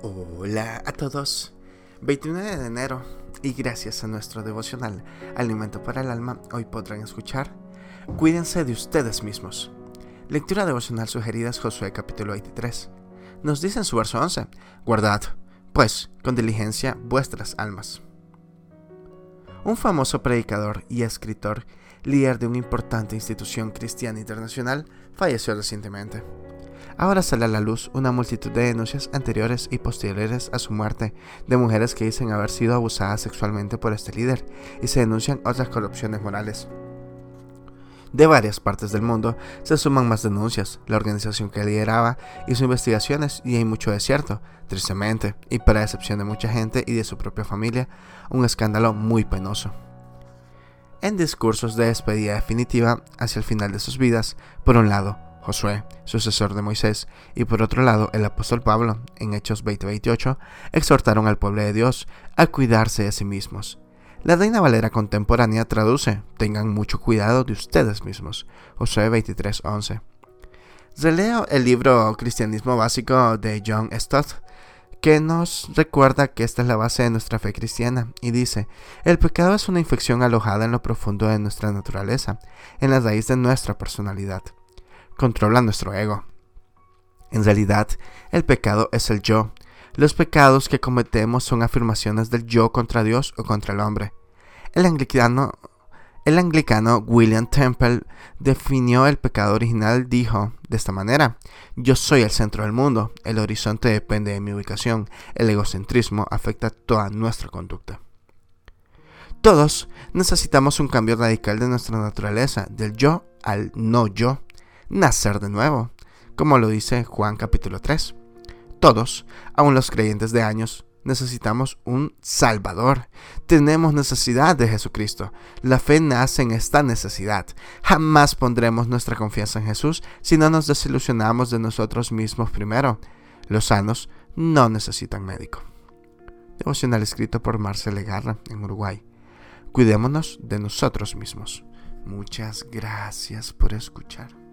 Hola a todos. 29 de enero y gracias a nuestro devocional Alimento para el Alma, hoy podrán escuchar Cuídense de ustedes mismos. Lectura devocional sugerida es Josué capítulo 23. Nos dice en su verso 11, Guardad, pues, con diligencia vuestras almas. Un famoso predicador y escritor, líder de una importante institución cristiana internacional, falleció recientemente. Ahora sale a la luz una multitud de denuncias anteriores y posteriores a su muerte de mujeres que dicen haber sido abusadas sexualmente por este líder y se denuncian otras corrupciones morales. De varias partes del mundo se suman más denuncias. La organización que lideraba hizo investigaciones y hay mucho desierto, tristemente, y para decepción de mucha gente y de su propia familia, un escándalo muy penoso. En discursos de despedida definitiva hacia el final de sus vidas, por un lado, Josué, sucesor de Moisés, y por otro lado el apóstol Pablo, en Hechos 20:28, exhortaron al pueblo de Dios a cuidarse de sí mismos. La Reina Valera contemporánea traduce, tengan mucho cuidado de ustedes mismos, Josué 23:11. Releo el libro Cristianismo Básico de John Stott, que nos recuerda que esta es la base de nuestra fe cristiana, y dice, el pecado es una infección alojada en lo profundo de nuestra naturaleza, en la raíz de nuestra personalidad controla nuestro ego. En realidad, el pecado es el yo. Los pecados que cometemos son afirmaciones del yo contra Dios o contra el hombre. El anglicano, el anglicano William Temple definió el pecado original, dijo de esta manera, yo soy el centro del mundo, el horizonte depende de mi ubicación, el egocentrismo afecta toda nuestra conducta. Todos necesitamos un cambio radical de nuestra naturaleza, del yo al no yo nacer de nuevo, como lo dice Juan capítulo 3. Todos, aun los creyentes de años, necesitamos un Salvador. Tenemos necesidad de Jesucristo. La fe nace en esta necesidad. Jamás pondremos nuestra confianza en Jesús si no nos desilusionamos de nosotros mismos primero. Los sanos no necesitan médico. Devocional escrito por Marcela Garra en Uruguay. Cuidémonos de nosotros mismos. Muchas gracias por escuchar.